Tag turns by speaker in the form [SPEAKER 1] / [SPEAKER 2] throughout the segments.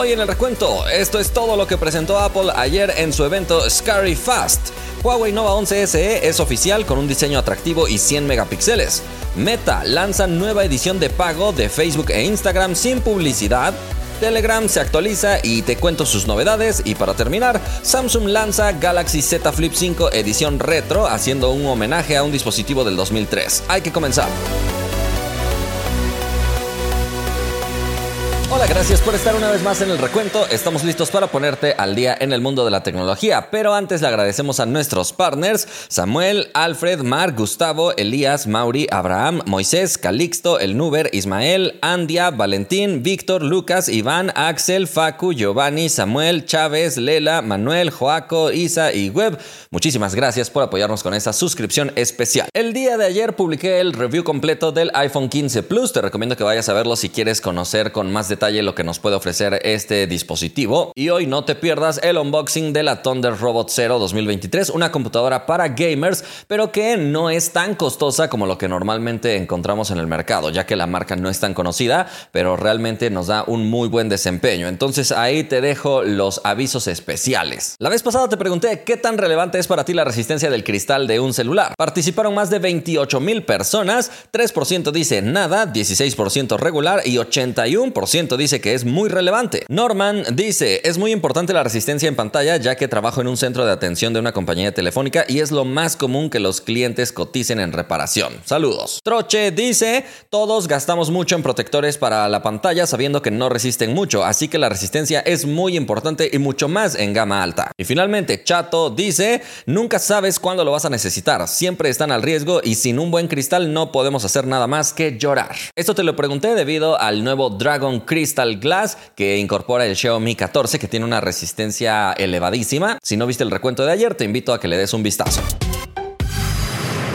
[SPEAKER 1] Hoy en el recuento, esto es todo lo que presentó Apple ayer en su evento Scary Fast. Huawei Nova 11 SE es oficial con un diseño atractivo y 100 megapíxeles. Meta lanza nueva edición de pago de Facebook e Instagram sin publicidad. Telegram se actualiza y te cuento sus novedades. Y para terminar, Samsung lanza Galaxy Z Flip 5 edición retro, haciendo un homenaje a un dispositivo del 2003. Hay que comenzar. Hola, gracias por estar una vez más en el recuento. Estamos listos para ponerte al día en el mundo de la tecnología, pero antes le agradecemos a nuestros partners Samuel, Alfred, Mark, Gustavo, Elías, Mauri, Abraham, Moisés, Calixto, El Nuber, Ismael, Andia, Valentín, Víctor, Lucas, Iván, Axel, Facu, Giovanni, Samuel, Chávez, Lela, Manuel, Joaco, Isa y Web. Muchísimas gracias por apoyarnos con esta suscripción especial. El día de ayer publiqué el review completo del iPhone 15 Plus. Te recomiendo que vayas a verlo si quieres conocer con más detalle lo que nos puede ofrecer este dispositivo. Y hoy no te pierdas el unboxing de la Thunder Robot Zero 2023, una computadora para gamers, pero que no es tan costosa como lo que normalmente encontramos en el mercado, ya que la marca no es tan conocida, pero realmente nos da un muy buen desempeño. Entonces ahí te dejo los avisos especiales. La vez pasada te pregunté qué tan relevante es para ti la resistencia del cristal de un celular. Participaron más de 28 mil personas, 3% dice nada, 16% regular y 81% dice que es muy relevante. Norman dice, es muy importante la resistencia en pantalla ya que trabajo en un centro de atención de una compañía telefónica y es lo más común que los clientes coticen en reparación. Saludos. Troche dice, todos gastamos mucho en protectores para la pantalla sabiendo que no resisten mucho, así que la resistencia es muy importante y mucho más en gama alta. Y finalmente, Chato dice, nunca sabes cuándo lo vas a necesitar, siempre están al riesgo y sin un buen cristal no podemos hacer nada más que llorar. Esto te lo pregunté debido al nuevo Dragon Crystal Crystal Glass que incorpora el Xiaomi 14 que tiene una resistencia elevadísima. Si no viste el recuento de ayer, te invito a que le des un vistazo.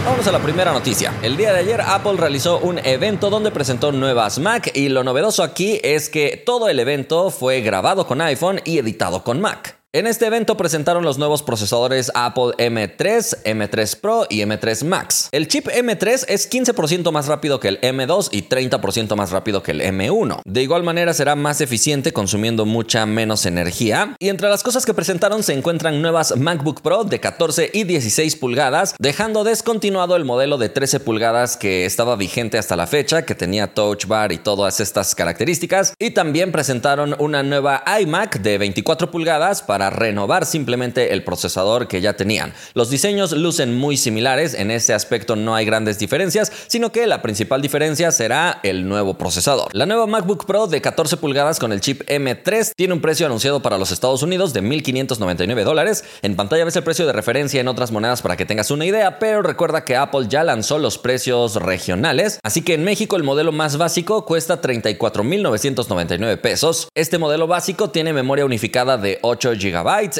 [SPEAKER 1] Vamos a la primera noticia. El día de ayer Apple realizó un evento donde presentó nuevas Mac y lo novedoso aquí es que todo el evento fue grabado con iPhone y editado con Mac. En este evento presentaron los nuevos procesadores Apple M3, M3 Pro y M3 Max. El chip M3 es 15% más rápido que el M2 y 30% más rápido que el M1. De igual manera será más eficiente consumiendo mucha menos energía. Y entre las cosas que presentaron se encuentran nuevas MacBook Pro de 14 y 16 pulgadas, dejando descontinuado el modelo de 13 pulgadas que estaba vigente hasta la fecha, que tenía Touch Bar y todas estas características. Y también presentaron una nueva iMac de 24 pulgadas para renovar simplemente el procesador que ya tenían. Los diseños lucen muy similares, en este aspecto no hay grandes diferencias, sino que la principal diferencia será el nuevo procesador. La nueva MacBook Pro de 14 pulgadas con el chip M3 tiene un precio anunciado para los Estados Unidos de 1.599 dólares. En pantalla ves el precio de referencia en otras monedas para que tengas una idea, pero recuerda que Apple ya lanzó los precios regionales, así que en México el modelo más básico cuesta 34.999 pesos. Este modelo básico tiene memoria unificada de 8 GB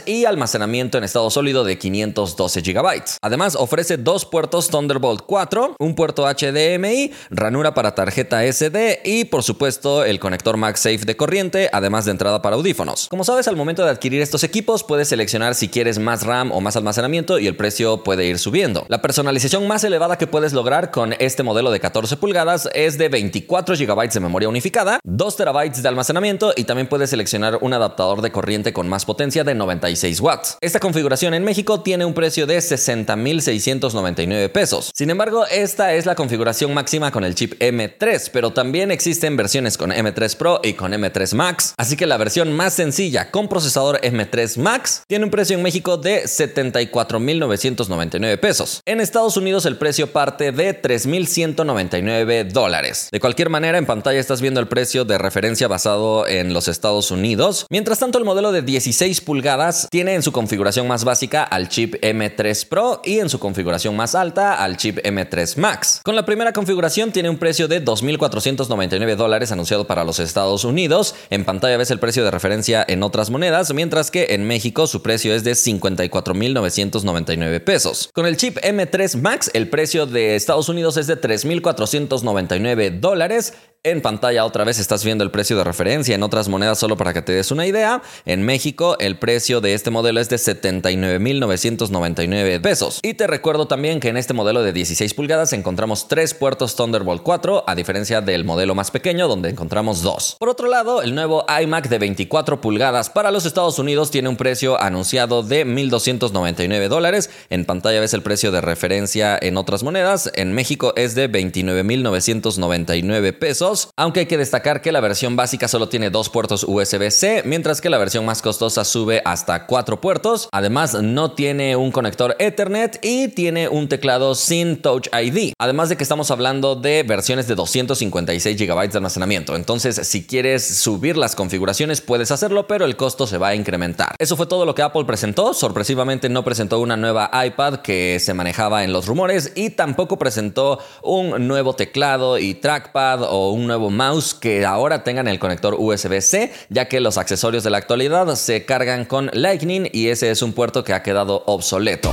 [SPEAKER 1] y almacenamiento en estado sólido de 512 GB. Además, ofrece dos puertos Thunderbolt 4, un puerto HDMI, ranura para tarjeta SD y, por supuesto, el conector MagSafe de corriente, además de entrada para audífonos. Como sabes, al momento de adquirir estos equipos, puedes seleccionar si quieres más RAM o más almacenamiento y el precio puede ir subiendo. La personalización más elevada que puedes lograr con este modelo de 14 pulgadas es de 24 GB de memoria unificada, 2 TB de almacenamiento y también puedes seleccionar un adaptador de corriente con más potencia de 96 watts. Esta configuración en México tiene un precio de 60.699 pesos. Sin embargo, esta es la configuración máxima con el chip M3, pero también existen versiones con M3 Pro y con M3 Max. Así que la versión más sencilla con procesador M3 Max tiene un precio en México de 74.999 pesos. En Estados Unidos el precio parte de 3.199 dólares. De cualquier manera, en pantalla estás viendo el precio de referencia basado en los Estados Unidos. Mientras tanto, el modelo de 16 pulgadas tiene en su configuración más básica al chip M3 Pro y en su configuración más alta al chip M3 Max. Con la primera configuración tiene un precio de 2.499 dólares anunciado para los Estados Unidos. En pantalla ves el precio de referencia en otras monedas, mientras que en México su precio es de 54.999 pesos. Con el chip M3 Max el precio de Estados Unidos es de 3.499 dólares En pantalla otra vez estás viendo el precio de referencia en otras monedas solo para que te des una idea. En México el precio de este modelo es de 79.999 pesos. Y te recuerdo también que en este modelo de 16 pulgadas encontramos tres puertos Thunderbolt 4 a diferencia del modelo más pequeño donde encontramos dos. Por otro lado, el nuevo iMac de 24 pulgadas para los Estados Unidos tiene un precio anunciado de 1.299 dólares. En pantalla ves el precio de referencia en otras monedas. En México es de 29.999 pesos, aunque hay que destacar que la versión básica solo tiene dos puertos USB-C, mientras que la versión más costosa sube hasta cuatro puertos. Además, no tiene un conector Ethernet y tiene un teclado sin Touch ID. Además de que estamos hablando de versiones de 256 GB de almacenamiento. Entonces, si quieres subir las configuraciones, puedes hacerlo, pero el costo se va a incrementar. Eso fue todo lo que Apple presentó. Sorpresivamente no presentó una nueva iPad que se manejaba en los rumores y tampoco presentó un nuevo teclado y trackpad o nuevo mouse que ahora tengan el conector USB-C, ya que los accesorios de la actualidad se cargan con Lightning y ese es un puerto que ha quedado obsoleto.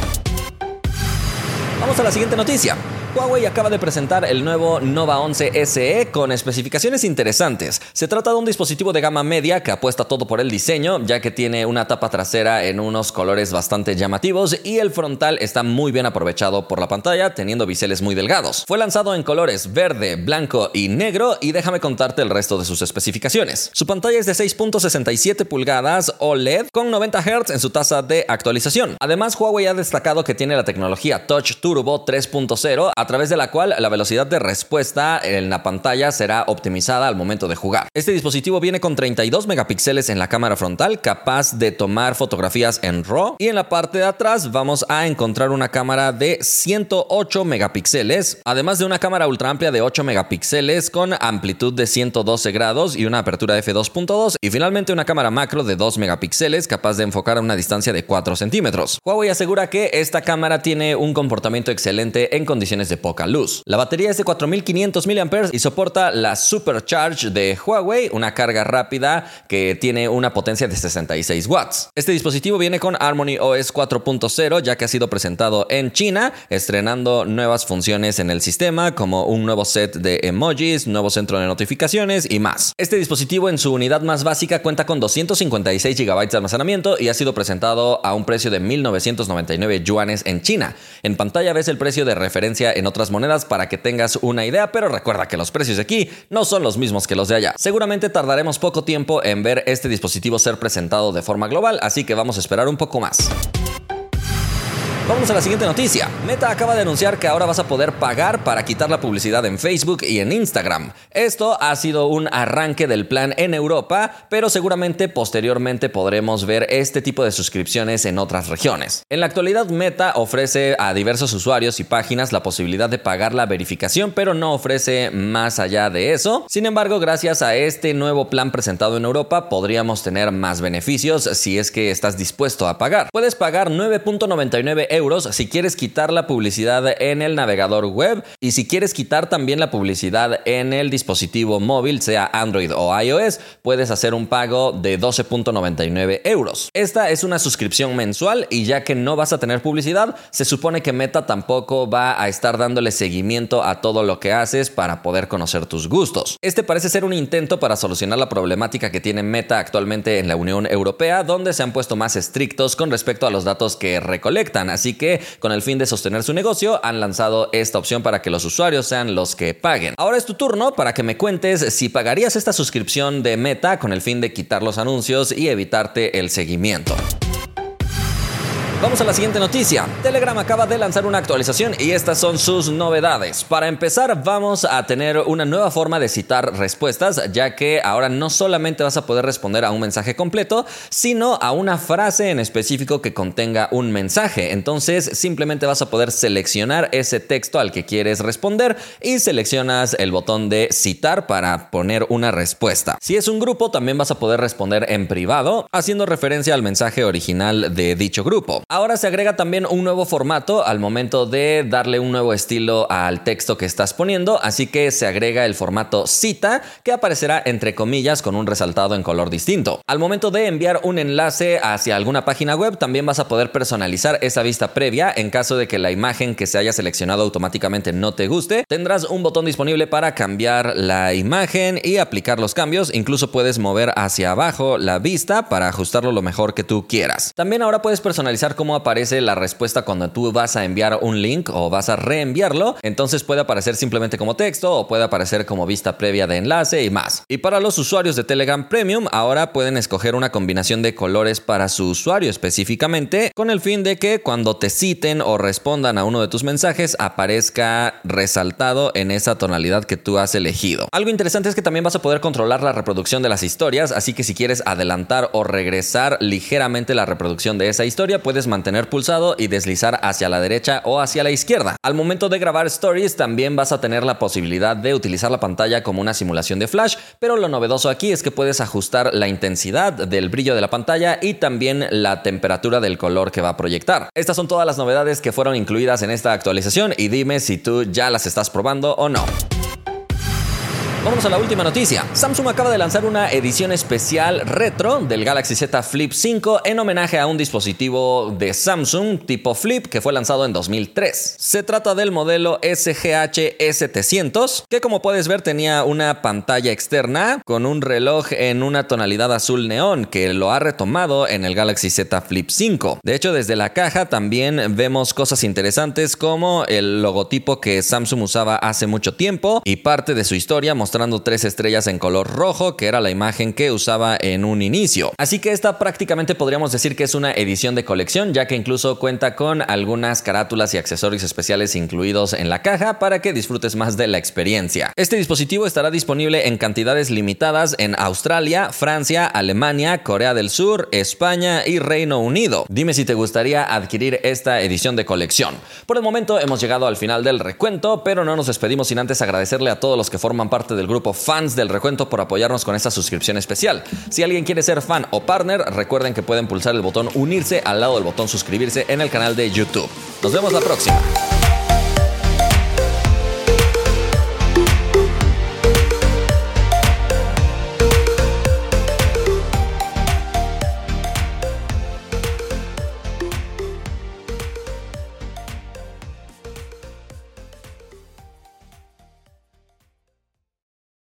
[SPEAKER 1] Vamos a la siguiente noticia. Huawei acaba de presentar el nuevo Nova 11 SE con especificaciones interesantes. Se trata de un dispositivo de gama media que apuesta todo por el diseño, ya que tiene una tapa trasera en unos colores bastante llamativos y el frontal está muy bien aprovechado por la pantalla, teniendo biseles muy delgados. Fue lanzado en colores verde, blanco y negro y déjame contarte el resto de sus especificaciones. Su pantalla es de 6.67 pulgadas OLED con 90 Hz en su tasa de actualización. Además, Huawei ha destacado que tiene la tecnología Touch Turbo 3.0 a través de la cual la velocidad de respuesta en la pantalla será optimizada al momento de jugar. Este dispositivo viene con 32 megapíxeles en la cámara frontal, capaz de tomar fotografías en RAW, y en la parte de atrás vamos a encontrar una cámara de 108 megapíxeles, además de una cámara ultra amplia de 8 megapíxeles con amplitud de 112 grados y una apertura f2.2, y finalmente una cámara macro de 2 megapíxeles capaz de enfocar a una distancia de 4 centímetros. Huawei asegura que esta cámara tiene un comportamiento excelente en condiciones de poca luz. La batería es de 4500 mAh y soporta la Supercharge de Huawei, una carga rápida que tiene una potencia de 66 watts. Este dispositivo viene con Harmony OS 4.0 ya que ha sido presentado en China, estrenando nuevas funciones en el sistema como un nuevo set de emojis, nuevo centro de notificaciones y más. Este dispositivo en su unidad más básica cuenta con 256 GB de almacenamiento y ha sido presentado a un precio de 1999 yuanes en China. En pantalla ves el precio de referencia en otras monedas para que tengas una idea, pero recuerda que los precios de aquí no son los mismos que los de allá. Seguramente tardaremos poco tiempo en ver este dispositivo ser presentado de forma global, así que vamos a esperar un poco más. Vamos a la siguiente noticia. Meta acaba de anunciar que ahora vas a poder pagar para quitar la publicidad en Facebook y en Instagram. Esto ha sido un arranque del plan en Europa, pero seguramente posteriormente podremos ver este tipo de suscripciones en otras regiones. En la actualidad Meta ofrece a diversos usuarios y páginas la posibilidad de pagar la verificación, pero no ofrece más allá de eso. Sin embargo, gracias a este nuevo plan presentado en Europa, podríamos tener más beneficios si es que estás dispuesto a pagar. Puedes pagar 9.99 si quieres quitar la publicidad en el navegador web y si quieres quitar también la publicidad en el dispositivo móvil, sea Android o iOS, puedes hacer un pago de 12.99 euros. Esta es una suscripción mensual y ya que no vas a tener publicidad, se supone que Meta tampoco va a estar dándole seguimiento a todo lo que haces para poder conocer tus gustos. Este parece ser un intento para solucionar la problemática que tiene Meta actualmente en la Unión Europea, donde se han puesto más estrictos con respecto a los datos que recolectan. Que, con el fin de sostener su negocio, han lanzado esta opción para que los usuarios sean los que paguen. Ahora es tu turno para que me cuentes si pagarías esta suscripción de Meta con el fin de quitar los anuncios y evitarte el seguimiento. Vamos a la siguiente noticia. Telegram acaba de lanzar una actualización y estas son sus novedades. Para empezar, vamos a tener una nueva forma de citar respuestas, ya que ahora no solamente vas a poder responder a un mensaje completo, sino a una frase en específico que contenga un mensaje. Entonces, simplemente vas a poder seleccionar ese texto al que quieres responder y seleccionas el botón de citar para poner una respuesta. Si es un grupo, también vas a poder responder en privado, haciendo referencia al mensaje original de dicho grupo. Ahora se agrega también un nuevo formato al momento de darle un nuevo estilo al texto que estás poniendo, así que se agrega el formato cita que aparecerá entre comillas con un resaltado en color distinto. Al momento de enviar un enlace hacia alguna página web, también vas a poder personalizar esa vista previa en caso de que la imagen que se haya seleccionado automáticamente no te guste. Tendrás un botón disponible para cambiar la imagen y aplicar los cambios. Incluso puedes mover hacia abajo la vista para ajustarlo lo mejor que tú quieras. También ahora puedes personalizar cómo aparece la respuesta cuando tú vas a enviar un link o vas a reenviarlo. Entonces puede aparecer simplemente como texto o puede aparecer como vista previa de enlace y más. Y para los usuarios de Telegram Premium, ahora pueden escoger una combinación de colores para su usuario específicamente con el fin de que cuando te citen o respondan a uno de tus mensajes aparezca resaltado en esa tonalidad que tú has elegido. Algo interesante es que también vas a poder controlar la reproducción de las historias, así que si quieres adelantar o regresar ligeramente la reproducción de esa historia, puedes mantener pulsado y deslizar hacia la derecha o hacia la izquierda. Al momento de grabar stories también vas a tener la posibilidad de utilizar la pantalla como una simulación de flash, pero lo novedoso aquí es que puedes ajustar la intensidad del brillo de la pantalla y también la temperatura del color que va a proyectar. Estas son todas las novedades que fueron incluidas en esta actualización y dime si tú ya las estás probando o no. Vamos a la última noticia. Samsung acaba de lanzar una edición especial retro del Galaxy Z Flip 5 en homenaje a un dispositivo de Samsung tipo Flip que fue lanzado en 2003. Se trata del modelo SGH S700 que como puedes ver tenía una pantalla externa con un reloj en una tonalidad azul neón que lo ha retomado en el Galaxy Z Flip 5. De hecho desde la caja también vemos cosas interesantes como el logotipo que Samsung usaba hace mucho tiempo y parte de su historia mostrando tres estrellas en color rojo, que era la imagen que usaba en un inicio. Así que esta prácticamente podríamos decir que es una edición de colección, ya que incluso cuenta con algunas carátulas y accesorios especiales incluidos en la caja para que disfrutes más de la experiencia. Este dispositivo estará disponible en cantidades limitadas en Australia, Francia, Alemania, Corea del Sur, España y Reino Unido. Dime si te gustaría adquirir esta edición de colección. Por el momento hemos llegado al final del recuento, pero no nos despedimos sin antes agradecerle a todos los que forman parte de grupo Fans del Recuento por apoyarnos con esta suscripción especial. Si alguien quiere ser fan o partner, recuerden que pueden pulsar el botón unirse al lado del botón suscribirse en el canal de YouTube. Nos vemos la próxima.